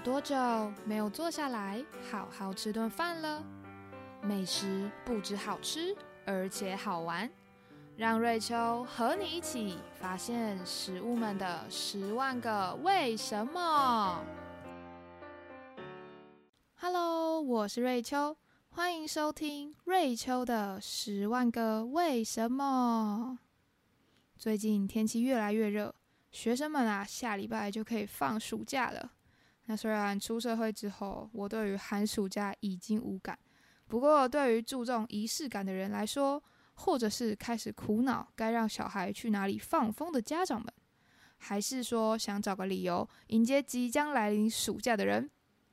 多久没有坐下来好好吃顿饭了？美食不止好吃，而且好玩。让瑞秋和你一起发现食物们的十万个为什么。Hello，我是瑞秋，欢迎收听瑞秋的十万个为什么。最近天气越来越热，学生们啊，下礼拜就可以放暑假了。那虽然出社会之后，我对于寒暑假已经无感，不过对于注重仪式感的人来说，或者是开始苦恼该让小孩去哪里放风的家长们，还是说想找个理由迎接即将来临暑假的人，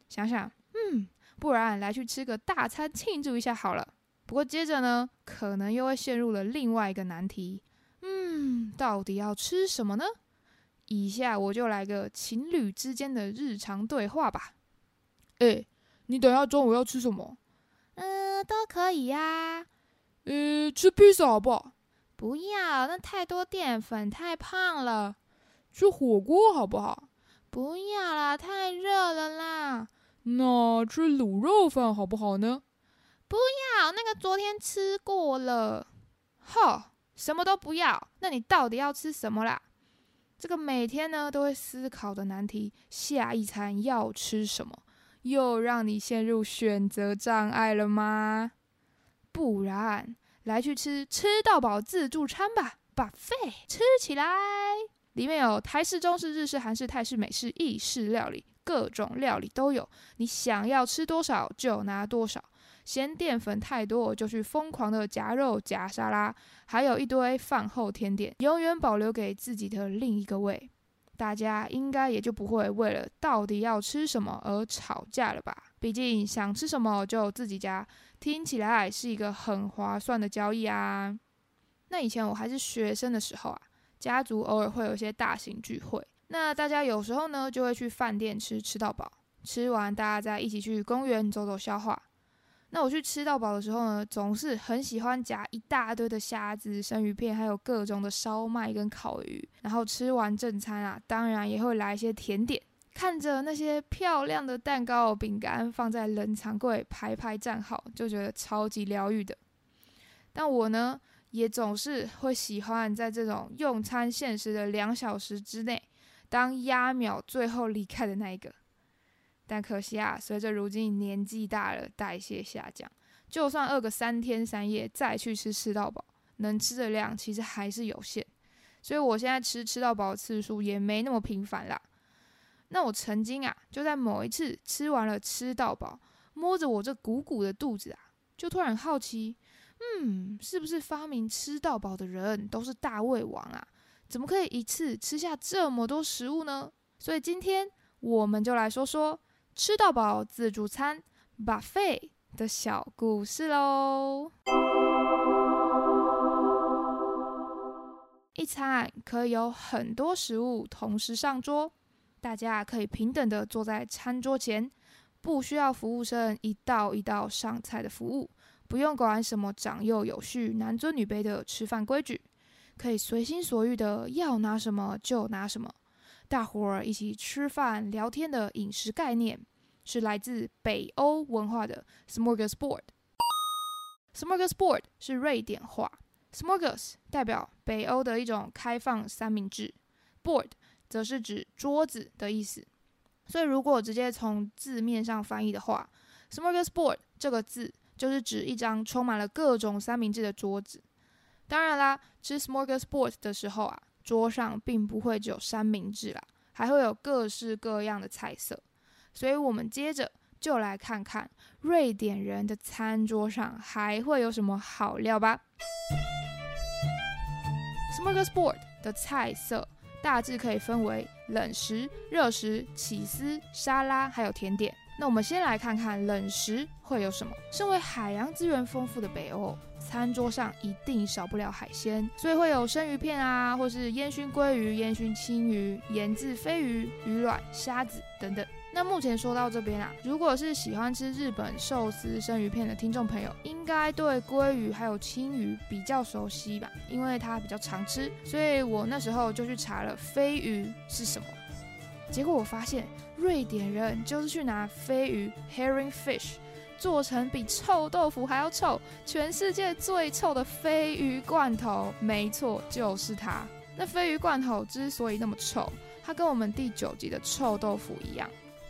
想想，嗯，不然来去吃个大餐庆祝一下好了。不过接着呢，可能又会陷入了另外一个难题，嗯，到底要吃什么呢？以下我就来个情侣之间的日常对话吧。哎，你等下中午要吃什么？嗯，都可以呀。呃，吃披萨好不好？不要，那太多淀粉，太胖了。吃火锅好不好？不要啦，太热了啦。那吃卤肉饭好不好呢？不要，那个昨天吃过了。吼，什么都不要。那你到底要吃什么啦？这个每天呢都会思考的难题，下一餐要吃什么，又让你陷入选择障碍了吗？不然，来去吃吃到饱自助餐吧，把费吃起来。里面有台式、中式、日式、韩式、泰式、美式、意式料理，各种料理都有。你想要吃多少就拿多少，嫌淀粉太多就去疯狂的夹肉夹沙拉，还有一堆饭后甜点，永远保留给自己的另一个胃。大家应该也就不会为了到底要吃什么而吵架了吧？毕竟想吃什么就自己夹。听起来是一个很划算的交易啊！那以前我还是学生的时候啊，家族偶尔会有一些大型聚会，那大家有时候呢就会去饭店吃吃到饱，吃完大家再一起去公园走走消化。那我去吃到饱的时候呢，总是很喜欢夹一大堆的虾子、生鱼片，还有各种的烧麦跟烤鱼。然后吃完正餐啊，当然也会来一些甜点。看着那些漂亮的蛋糕、饼干放在冷藏柜排排站好，就觉得超级疗愈的。但我呢，也总是会喜欢在这种用餐限时的两小时之内，当压秒最后离开的那一个。但可惜啊，随着如今年纪大了，代谢下降，就算饿个三天三夜再去吃吃到饱，能吃的量其实还是有限。所以我现在吃吃到饱的次数也没那么频繁啦。那我曾经啊，就在某一次吃完了吃到饱，摸着我这鼓鼓的肚子啊，就突然好奇，嗯，是不是发明吃到饱的人都是大胃王啊？怎么可以一次吃下这么多食物呢？所以今天我们就来说说吃到饱自助餐 buffet 的小故事喽。一餐可以有很多食物同时上桌。大家可以平等的坐在餐桌前，不需要服务生一道一道上菜的服务，不用管什么长幼有序、男尊女卑的吃饭规矩，可以随心所欲的要拿什么就拿什么。大伙儿一起吃饭聊天的饮食概念，是来自北欧文化的 smorgasbord。smorgasbord 是瑞典话，smorgas 代表北欧的一种开放三明治，board。则是指桌子的意思，所以如果直接从字面上翻译的话，smorgasbord 这个字就是指一张充满了各种三明治的桌子。当然啦，吃 smorgasbord 的时候啊，桌上并不会只有三明治啦，还会有各式各样的菜色。所以我们接着就来看看瑞典人的餐桌上还会有什么好料吧。smorgasbord 的菜色。大致可以分为冷食、热食、起司、沙拉，还有甜点。那我们先来看看冷食会有什么。身为海洋资源丰富的北欧，餐桌上一定少不了海鲜，所以会有生鱼片啊，或是烟熏鲑鱼、烟熏青鱼、盐渍飞鱼、鱼卵、虾子等等。那目前说到这边啊，如果是喜欢吃日本寿司生鱼片的听众朋友，应该对鲑鱼还有青鱼比较熟悉吧？因为它比较常吃，所以我那时候就去查了飞鱼是什么。结果我发现瑞典人就是去拿飞鱼 （herring fish） 做成比臭豆腐还要臭、全世界最臭的飞鱼罐头。没错，就是它。那飞鱼罐头之所以那么臭，它跟我们第九集的臭豆腐一样，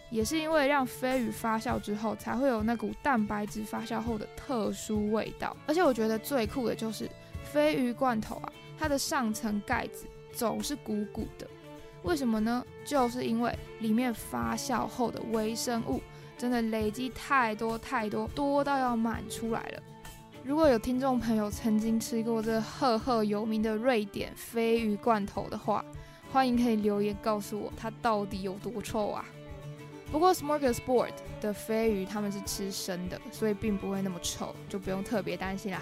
也是因为让飞鱼发酵之后，才会有那股蛋白质发酵后的特殊味道。而且我觉得最酷的就是飞鱼罐头啊，它的上层盖子总是鼓鼓的。为什么呢？就是因为里面发酵后的微生物真的累积太多太多，多到要满出来了。如果有听众朋友曾经吃过这赫赫有名的瑞典鲱鱼罐头的话，欢迎可以留言告诉我它到底有多臭啊！不过 Smorgasbord 的鲱鱼他们是吃生的，所以并不会那么臭，就不用特别担心啦。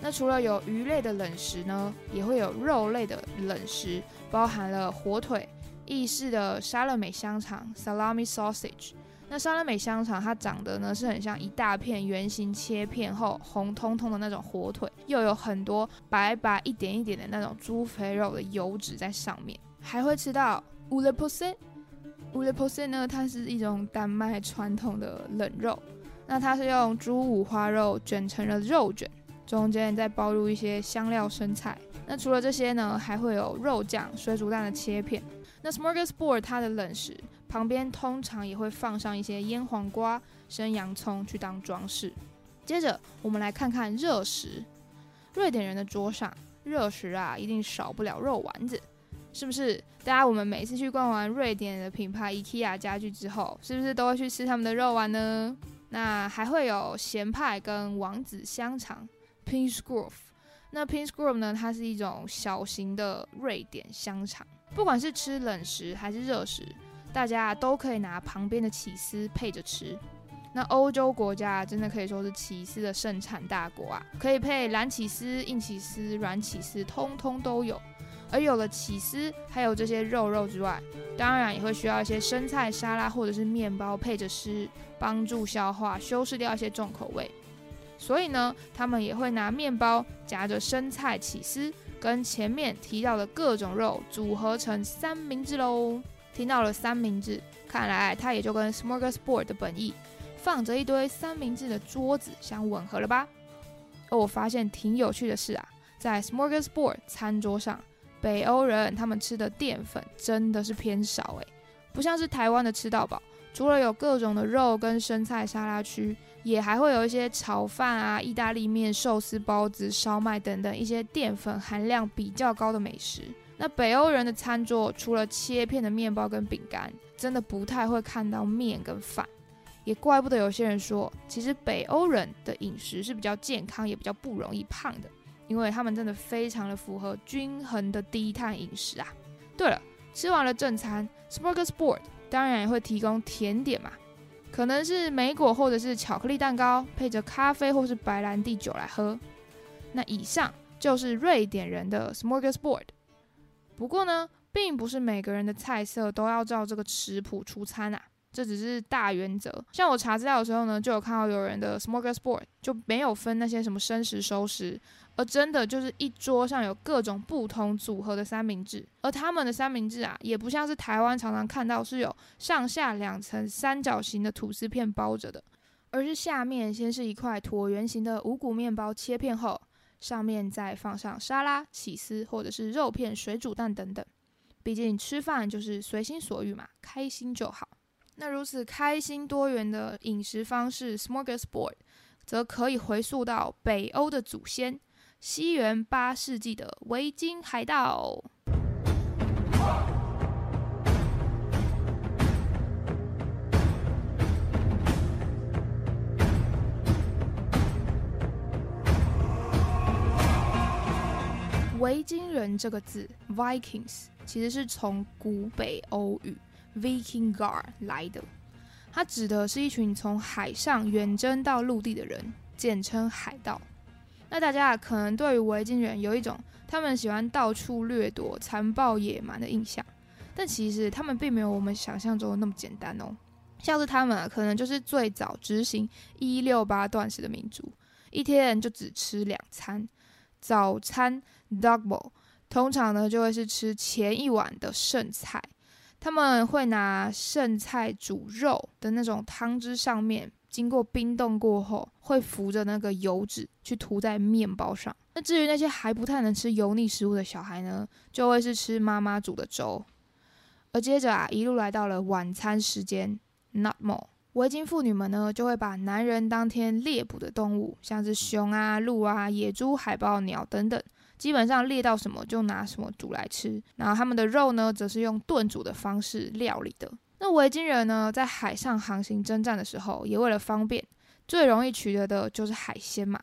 那除了有鱼类的冷食呢，也会有肉类的冷食，包含了火腿。意式的沙乐美香肠 （salami sausage），那沙乐美香肠它长得呢是很像一大片圆形切片后红彤彤的那种火腿，又有很多白白一点一点的那种猪肥肉的油脂在上面，还会吃到 u l e p o s e u l e p o s e 呢，它是一种丹麦传统的冷肉，那它是用猪五花肉卷成了肉卷，中间再包入一些香料生菜。那除了这些呢，还会有肉酱、水煮蛋的切片。那 Smorgasbord 它的冷食旁边通常也会放上一些腌黄瓜、生洋葱去当装饰。接着我们来看看热食。瑞典人的桌上热食啊，一定少不了肉丸子，是不是？大家我们每次去逛完瑞典的品牌 IKEA 家具之后，是不是都会去吃他们的肉丸呢？那还会有咸派跟王子香肠 p i n s g r o v e 那 p i n s g r o v e 呢，它是一种小型的瑞典香肠。不管是吃冷食还是热食，大家都可以拿旁边的起司配着吃。那欧洲国家真的可以说是起司的盛产大国啊，可以配蓝起司、硬起司、软起司，通通都有。而有了起司，还有这些肉肉之外，当然也会需要一些生菜沙拉或者是面包配着吃，帮助消化，修饰掉一些重口味。所以呢，他们也会拿面包夹着生菜、起司。跟前面提到的各种肉组合成三明治喽。听到了三明治，看来它也就跟 Smorgasbord 的本意放着一堆三明治的桌子相吻合了吧？而我发现挺有趣的是啊，在 Smorgasbord 餐桌上，北欧人他们吃的淀粉真的是偏少诶，不像是台湾的吃到饱，除了有各种的肉跟生菜沙拉区。也还会有一些炒饭啊、意大利面、寿司、包子、烧麦等等一些淀粉含量比较高的美食。那北欧人的餐桌除了切片的面包跟饼干，真的不太会看到面跟饭。也怪不得有些人说，其实北欧人的饮食是比较健康，也比较不容易胖的，因为他们真的非常的符合均衡的低碳饮食啊。对了，吃完了正餐，Smorgasbord 当然也会提供甜点嘛。可能是莓果或者是巧克力蛋糕，配着咖啡或是白兰地酒来喝。那以上就是瑞典人的 Smorgasbord。不过呢，并不是每个人的菜色都要照这个食谱出餐啊，这只是大原则。像我查资料的时候呢，就有看到有人的 Smorgasbord 就没有分那些什么生食、熟食。而真的就是一桌上有各种不同组合的三明治，而他们的三明治啊，也不像是台湾常常看到是有上下两层三角形的吐司片包着的，而是下面先是一块椭圆形的五谷面包切片后，上面再放上沙拉、起司或者是肉片、水煮蛋等等。毕竟吃饭就是随心所欲嘛，开心就好。那如此开心多元的饮食方式，Smorgasbord，则可以回溯到北欧的祖先。西元八世纪的维京海盗。维京人这个字，Vikings，其实是从古北欧语 Vikingar 来的，它指的是一群从海上远征到陆地的人，简称海盗。那大家可能对于维京人有一种他们喜欢到处掠夺、残暴野蛮的印象，但其实他们并没有我们想象中的那么简单哦。像是他们啊，可能就是最早执行一六八断食的民族，一天就只吃两餐，早餐 double，通常呢就会是吃前一晚的剩菜。他们会拿剩菜煮肉的那种汤汁上面，经过冰冻过后，会浮着那个油脂去涂在面包上。那至于那些还不太能吃油腻食物的小孩呢，就会是吃妈妈煮的粥。而接着啊，一路来到了晚餐时间，Not more。围巾妇女们呢，就会把男人当天猎捕的动物，像是熊啊、鹿啊、野猪、海豹、鸟等等，基本上猎到什么就拿什么煮来吃。然后他们的肉呢，则是用炖煮的方式料理的。那维京人呢，在海上航行征战的时候，也为了方便，最容易取得的就是海鲜嘛，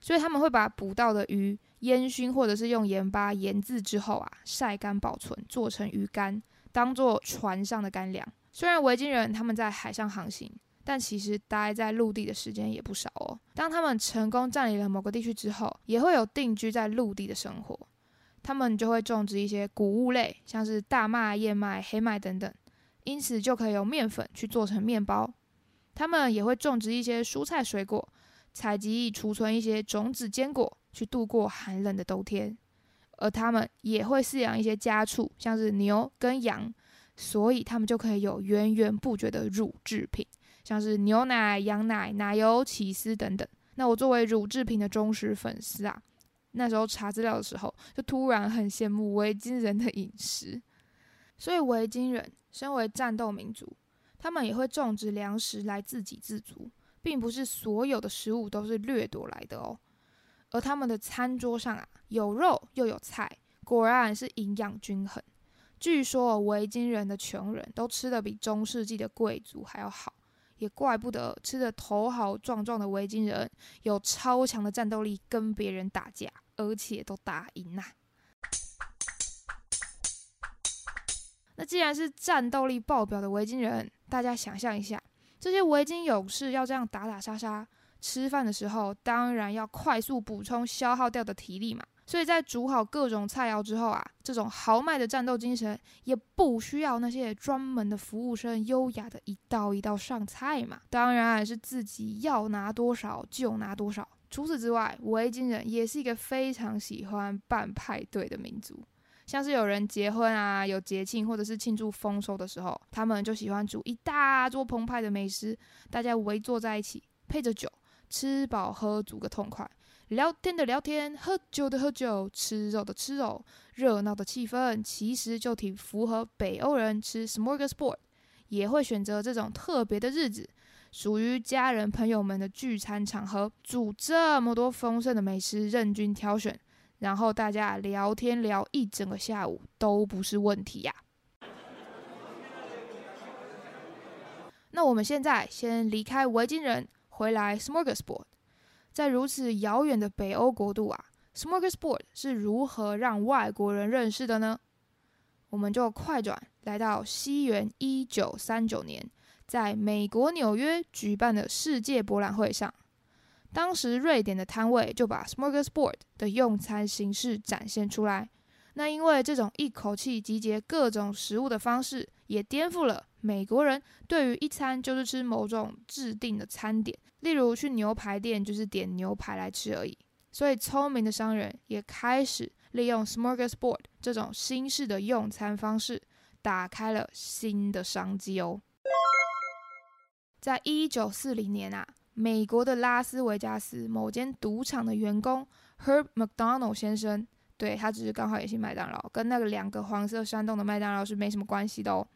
所以他们会把捕到的鱼烟熏，或者是用盐巴腌制之后啊，晒干保存，做成鱼干，当做船上的干粮。虽然维京人他们在海上航行，但其实待在陆地的时间也不少哦。当他们成功占领了某个地区之后，也会有定居在陆地的生活。他们就会种植一些谷物类，像是大麦、燕麦、黑麦等等，因此就可以用面粉去做成面包。他们也会种植一些蔬菜水果，采集储存一些种子坚果，去度过寒冷的冬天。而他们也会饲养一些家畜，像是牛跟羊。所以他们就可以有源源不绝的乳制品，像是牛奶、羊奶、奶油、起司等等。那我作为乳制品的忠实粉丝啊，那时候查资料的时候，就突然很羡慕维京人的饮食。所以维京人身为战斗民族，他们也会种植粮食来自给自足，并不是所有的食物都是掠夺来的哦。而他们的餐桌上啊，有肉又有菜，果然是营养均衡。据说维京人的穷人都吃的比中世纪的贵族还要好，也怪不得吃的头好壮壮的维京人有超强的战斗力，跟别人打架，而且都打赢呐。那既然是战斗力爆表的维京人，大家想象一下，这些维京勇士要这样打打杀杀，吃饭的时候当然要快速补充消耗掉的体力嘛。所以在煮好各种菜肴之后啊，这种豪迈的战斗精神也不需要那些专门的服务生优雅的一道一道上菜嘛。当然是自己要拿多少就拿多少。除此之外，维京人也是一个非常喜欢办派对的民族，像是有人结婚啊、有节庆或者是庆祝丰收的时候，他们就喜欢煮一大桌澎湃的美食，大家围坐在一起，配着酒，吃饱喝足个痛快。聊天的聊天，喝酒的喝酒，吃肉的吃肉，热闹的气氛其实就挺符合北欧人吃 smorgasbord，也会选择这种特别的日子，属于家人朋友们的聚餐场合，煮这么多丰盛的美食，任君挑选，然后大家聊天聊一整个下午都不是问题呀。那我们现在先离开维京人，回来 smorgasbord。在如此遥远的北欧国度啊，Smorgasbord 是如何让外国人认识的呢？我们就快转来到西元一九三九年，在美国纽约举办的世界博览会上，当时瑞典的摊位就把 Smorgasbord 的用餐形式展现出来。那因为这种一口气集结各种食物的方式，也颠覆了美国人对于一餐就是吃某种制定的餐点。例如去牛排店就是点牛排来吃而已，所以聪明的商人也开始利用 smorgasbord 这种新式的用餐方式，打开了新的商机哦。在一九四零年啊，美国的拉斯维加斯某间赌场的员工 Herb McDonald 先生，对他只是刚好也是麦当劳，跟那个两个黄色山洞的麦当劳是没什么关系的哦。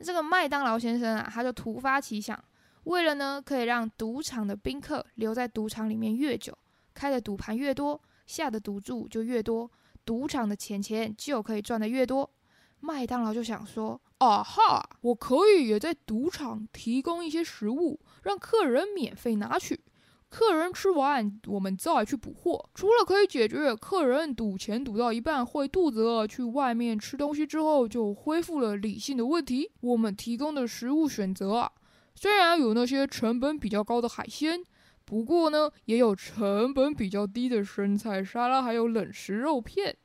这个麦当劳先生啊，他就突发奇想。为了呢，可以让赌场的宾客留在赌场里面越久，开的赌盘越多，下的赌注就越多，赌场的钱钱就可以赚得越多。麦当劳就想说：“啊哈，我可以也在赌场提供一些食物，让客人免费拿取，客人吃完，我们再去补货。除了可以解决客人赌钱赌到一半会肚子饿，去外面吃东西之后就恢复了理性的问题，我们提供的食物选择啊。”虽然有那些成本比较高的海鲜，不过呢，也有成本比较低的生菜沙拉，还有冷食肉片。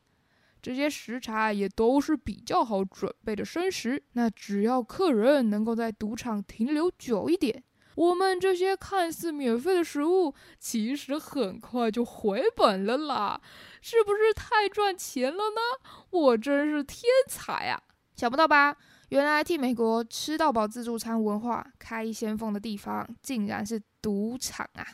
这些食材也都是比较好准备的生食。那只要客人能够在赌场停留久一点，我们这些看似免费的食物，其实很快就回本了啦！是不是太赚钱了呢？我真是天才啊！想不到吧？原来替美国吃到饱自助餐文化开先锋的地方，竟然是赌场啊！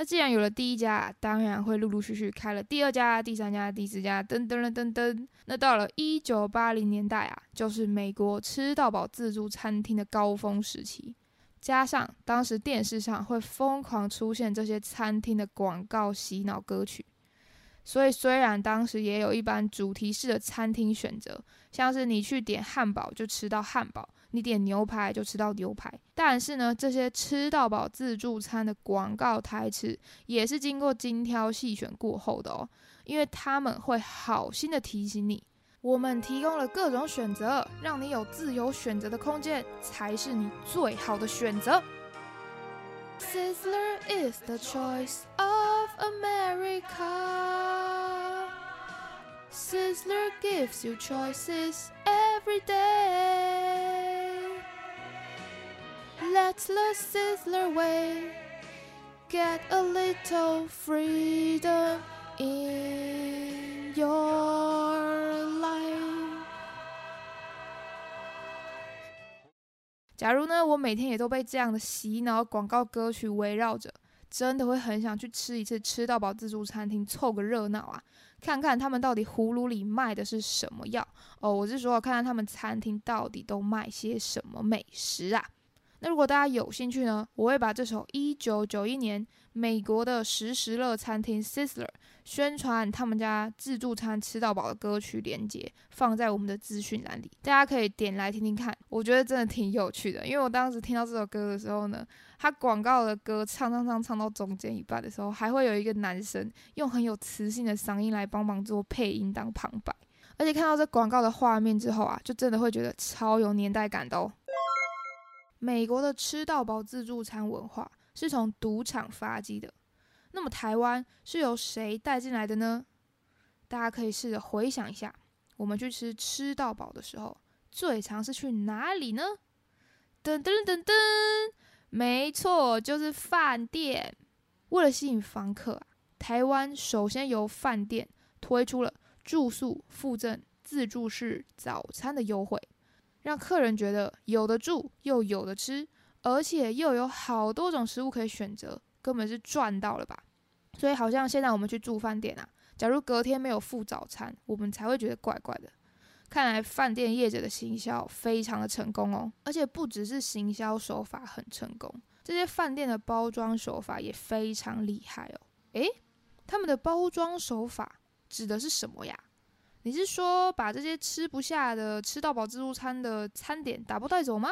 那既然有了第一家，当然会陆陆续续开了第二家、第三家、第四家，噔噔噔噔噔。那到了一九八零年代啊，就是美国吃到饱自助餐厅的高峰时期。加上当时电视上会疯狂出现这些餐厅的广告洗脑歌曲，所以虽然当时也有一般主题式的餐厅选择，像是你去点汉堡就吃到汉堡，你点牛排就吃到牛排，但是呢，这些吃到饱自助餐的广告台词也是经过精挑细选过后的哦，因为他们会好心的提醒你。我们提供了各种选择，让你有自由选择的空间，才是你最好的选择。Sizzler is the choice of America. Sizzler gives you choices every day. Let the Sizzler way. Get a little freedom in your life. 假如呢，我每天也都被这样的洗脑广告歌曲围绕着，真的会很想去吃一次吃到饱自助餐厅，凑个热闹啊，看看他们到底葫芦里卖的是什么药哦。我是说，看看他们餐厅到底都卖些什么美食啊。那如果大家有兴趣呢，我会把这首一九九一年美国的时时乐餐厅 Sizzler。宣传他们家自助餐吃到饱的歌曲连接放在我们的资讯栏里，大家可以点来听听看。我觉得真的挺有趣的，因为我当时听到这首歌的时候呢，他广告的歌唱唱唱唱到中间一半的时候，还会有一个男生用很有磁性的嗓音来帮忙做配音当旁白，而且看到这广告的画面之后啊，就真的会觉得超有年代感的哦。美国的吃到饱自助餐文化是从赌场发迹的。那么台湾是由谁带进来的呢？大家可以试着回想一下，我们去吃吃到饱的时候，最常是去哪里呢？噔噔噔噔，没错，就是饭店。为了吸引房客啊，台湾首先由饭店推出了住宿附赠自助式早餐的优惠，让客人觉得有的住又有的吃，而且又有好多种食物可以选择。根本是赚到了吧？所以好像现在我们去住饭店啊，假如隔天没有付早餐，我们才会觉得怪怪的。看来饭店业者的行销非常的成功哦，而且不只是行销手法很成功，这些饭店的包装手法也非常厉害哦。诶，他们的包装手法指的是什么呀？你是说把这些吃不下的吃到饱自助餐的餐点打包带走吗？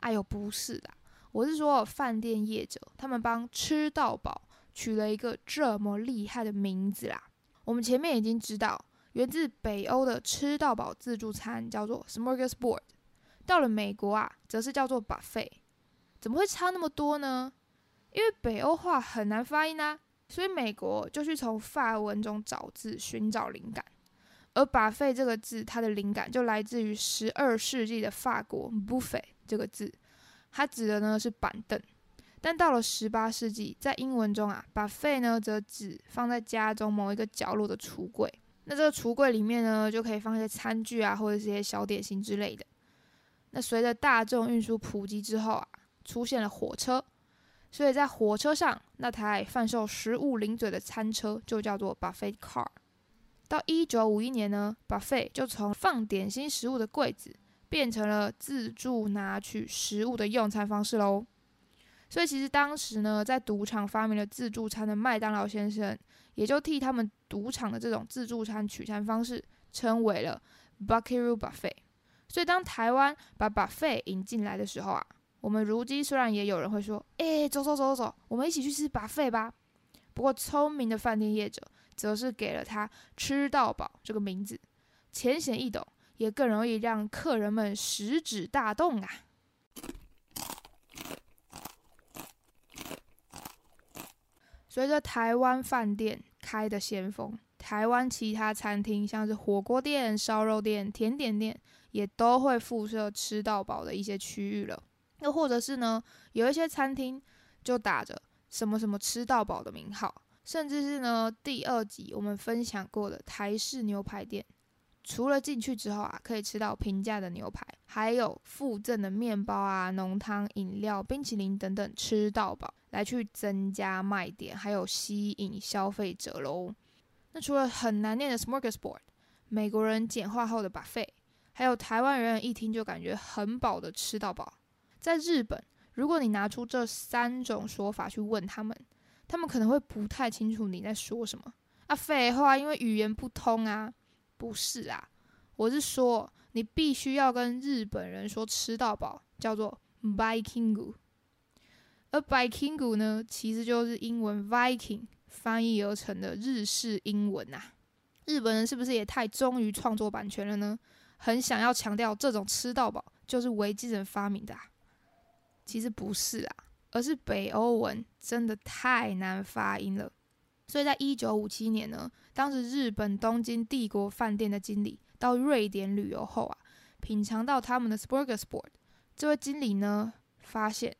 哎呦，不是的。我是说，饭店业者他们帮吃到饱取了一个这么厉害的名字啦。我们前面已经知道，源自北欧的吃到饱自助餐叫做 Smorgasbord，到了美国啊，则是叫做 buffet。怎么会差那么多呢？因为北欧话很难发音啊，所以美国就去从法文中找字寻找灵感。而 buffet 这个字，它的灵感就来自于十二世纪的法国 buffet 这个字。它指的呢是板凳，但到了十八世纪，在英文中啊，buffet 呢则指放在家中某一个角落的橱柜。那这个橱柜里面呢，就可以放一些餐具啊，或者一些小点心之类的。那随着大众运输普及之后啊，出现了火车，所以在火车上那台贩售食物零嘴的餐车就叫做 buffet car。到一九五一年呢把费就从放点心食物的柜子。变成了自助拿取食物的用餐方式喽。所以其实当时呢，在赌场发明了自助餐的麦当劳先生，也就替他们赌场的这种自助餐取餐方式称为了 Buckaroo Buffet。所以当台湾把 Buffet 引进来的时候啊，我们如今虽然也有人会说，哎，走走走走走，我们一起去吃 Buffet 吧。不过聪明的饭店业者则是给了他吃到饱这个名字，浅显易懂。也更容易让客人们食指大动啊！随着台湾饭店开的先锋，台湾其他餐厅，像是火锅店、烧肉店、甜点店，也都会附设吃到饱的一些区域了。又或者是呢，有一些餐厅就打着什么什么吃到饱的名号，甚至是呢，第二集我们分享过的台式牛排店。除了进去之后啊，可以吃到平价的牛排，还有附赠的面包啊、浓汤、饮料、冰淇淋等等，吃到饱，来去增加卖点，还有吸引消费者喽。那除了很难念的 smorgasbord，美国人简化后的 buffet，还有台湾人一听就感觉很饱的吃到饱，在日本，如果你拿出这三种说法去问他们，他们可能会不太清楚你在说什么啊。废话，因为语言不通啊。不是啊，我是说，你必须要跟日本人说吃到饱，叫做 Viking。而 Viking 呢，其实就是英文 Viking 翻译而成的日式英文呐。日本人是不是也太忠于创作版权了呢？很想要强调这种吃到饱就是维京人发明的？啊？其实不是啊，而是北欧文真的太难发音了。所以在一九五七年呢，当时日本东京帝国饭店的经理到瑞典旅游后啊，品尝到他们的 Smorgasbord，这位经理呢发现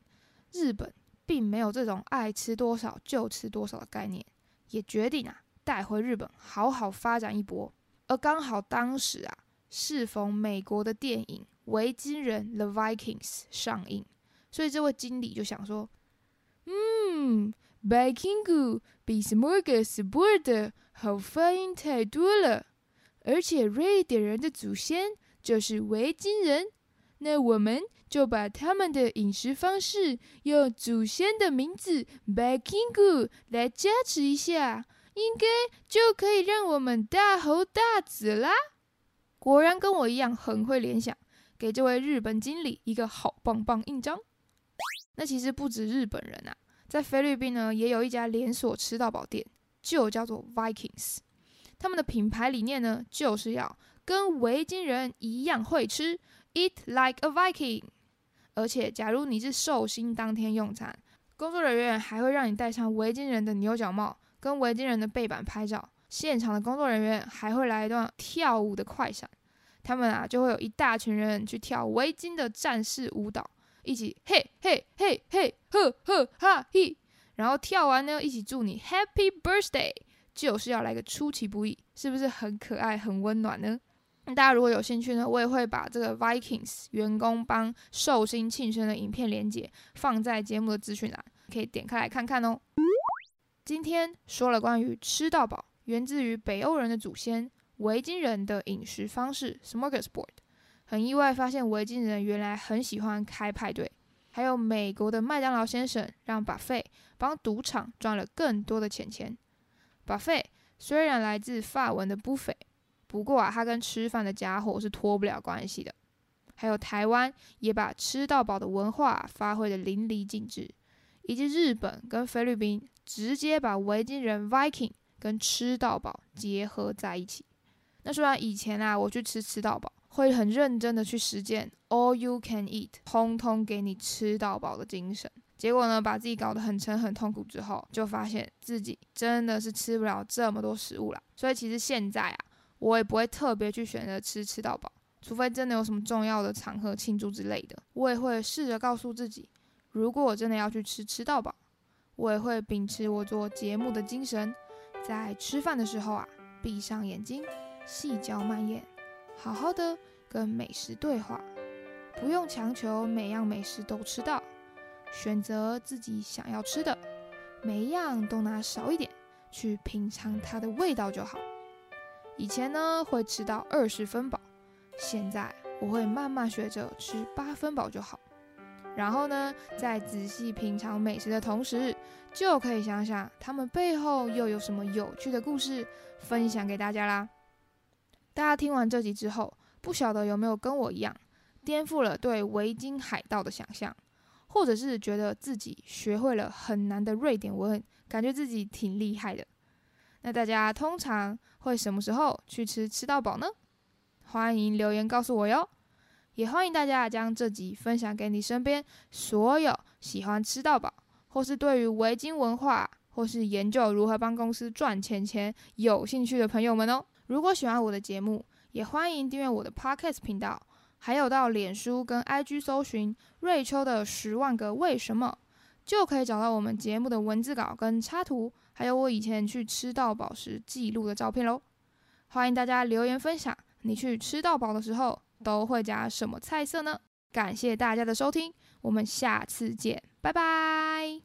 日本并没有这种爱吃多少就吃多少的概念，也决定啊带回日本好好发展一波。而刚好当时啊适逢美国的电影《维京人 The Vikings》上映，所以这位经理就想说，嗯。Vikingu 比 Smorgasbord 好发音太多了，而且瑞典人的祖先就是维京人，那我们就把他们的饮食方式用祖先的名字 Vikingu 来加持一下，应该就可以让我们大红大紫啦！果然跟我一样很会联想，给这位日本经理一个好棒棒印章。那其实不止日本人啊。在菲律宾呢，也有一家连锁吃到饱店，就叫做 Vikings。他们的品牌理念呢，就是要跟维京人一样会吃，Eat like a Viking。而且，假如你是寿星当天用餐，工作人员还会让你戴上维京人的牛角帽，跟维京人的背板拍照。现场的工作人员还会来一段跳舞的快闪，他们啊就会有一大群人去跳维京的战士舞蹈。一起嘿嘿嘿嘿呵呵哈嘿，然后跳完呢，一起祝你 Happy Birthday，就是要来个出其不意，是不是很可爱、很温暖呢？大家如果有兴趣呢，我也会把这个 Vikings 员工帮寿星庆生的影片连接放在节目的资讯栏，可以点开来看看哦。今天说了关于吃到饱，源自于北欧人的祖先维京人的饮食方式 Smorgasbord。很意外发现维京人原来很喜欢开派对，还有美国的麦当劳先生让巴菲帮赌场赚了更多的钱钱。巴菲虽然来自法文的不菲，不过啊，他跟吃饭的家伙是脱不了关系的。还有台湾也把吃到饱的文化发挥的淋漓尽致，以及日本跟菲律宾直接把维京人 Viking 跟吃到饱结合在一起。那虽然以前啊，我去吃吃到饱。会很认真的去实践 all you can eat，通通给你吃到饱的精神。结果呢，把自己搞得很沉很痛苦之后，就发现自己真的是吃不了这么多食物了。所以其实现在啊，我也不会特别去选择吃吃到饱，除非真的有什么重要的场合庆祝之类的，我也会试着告诉自己，如果我真的要去吃吃到饱，我也会秉持我做节目的精神，在吃饭的时候啊，闭上眼睛，细嚼慢咽。好好的跟美食对话，不用强求每样美食都吃到，选择自己想要吃的，每一样都拿少一点去品尝它的味道就好。以前呢会吃到二十分饱，现在我会慢慢学着吃八分饱就好。然后呢，在仔细品尝美食的同时，就可以想想他们背后又有什么有趣的故事分享给大家啦。大家听完这集之后，不晓得有没有跟我一样，颠覆了对维京海盗的想象，或者是觉得自己学会了很难的瑞典文，感觉自己挺厉害的。那大家通常会什么时候去吃吃到饱呢？欢迎留言告诉我哟。也欢迎大家将这集分享给你身边所有喜欢吃到饱，或是对于维京文化，或是研究如何帮公司赚钱钱有兴趣的朋友们哦。如果喜欢我的节目，也欢迎订阅我的 Podcast 频道，还有到脸书跟 IG 搜寻瑞秋的十万个为什么，就可以找到我们节目的文字稿跟插图，还有我以前去吃到饱时记录的照片喽。欢迎大家留言分享你去吃到饱的时候都会加什么菜色呢？感谢大家的收听，我们下次见，拜拜。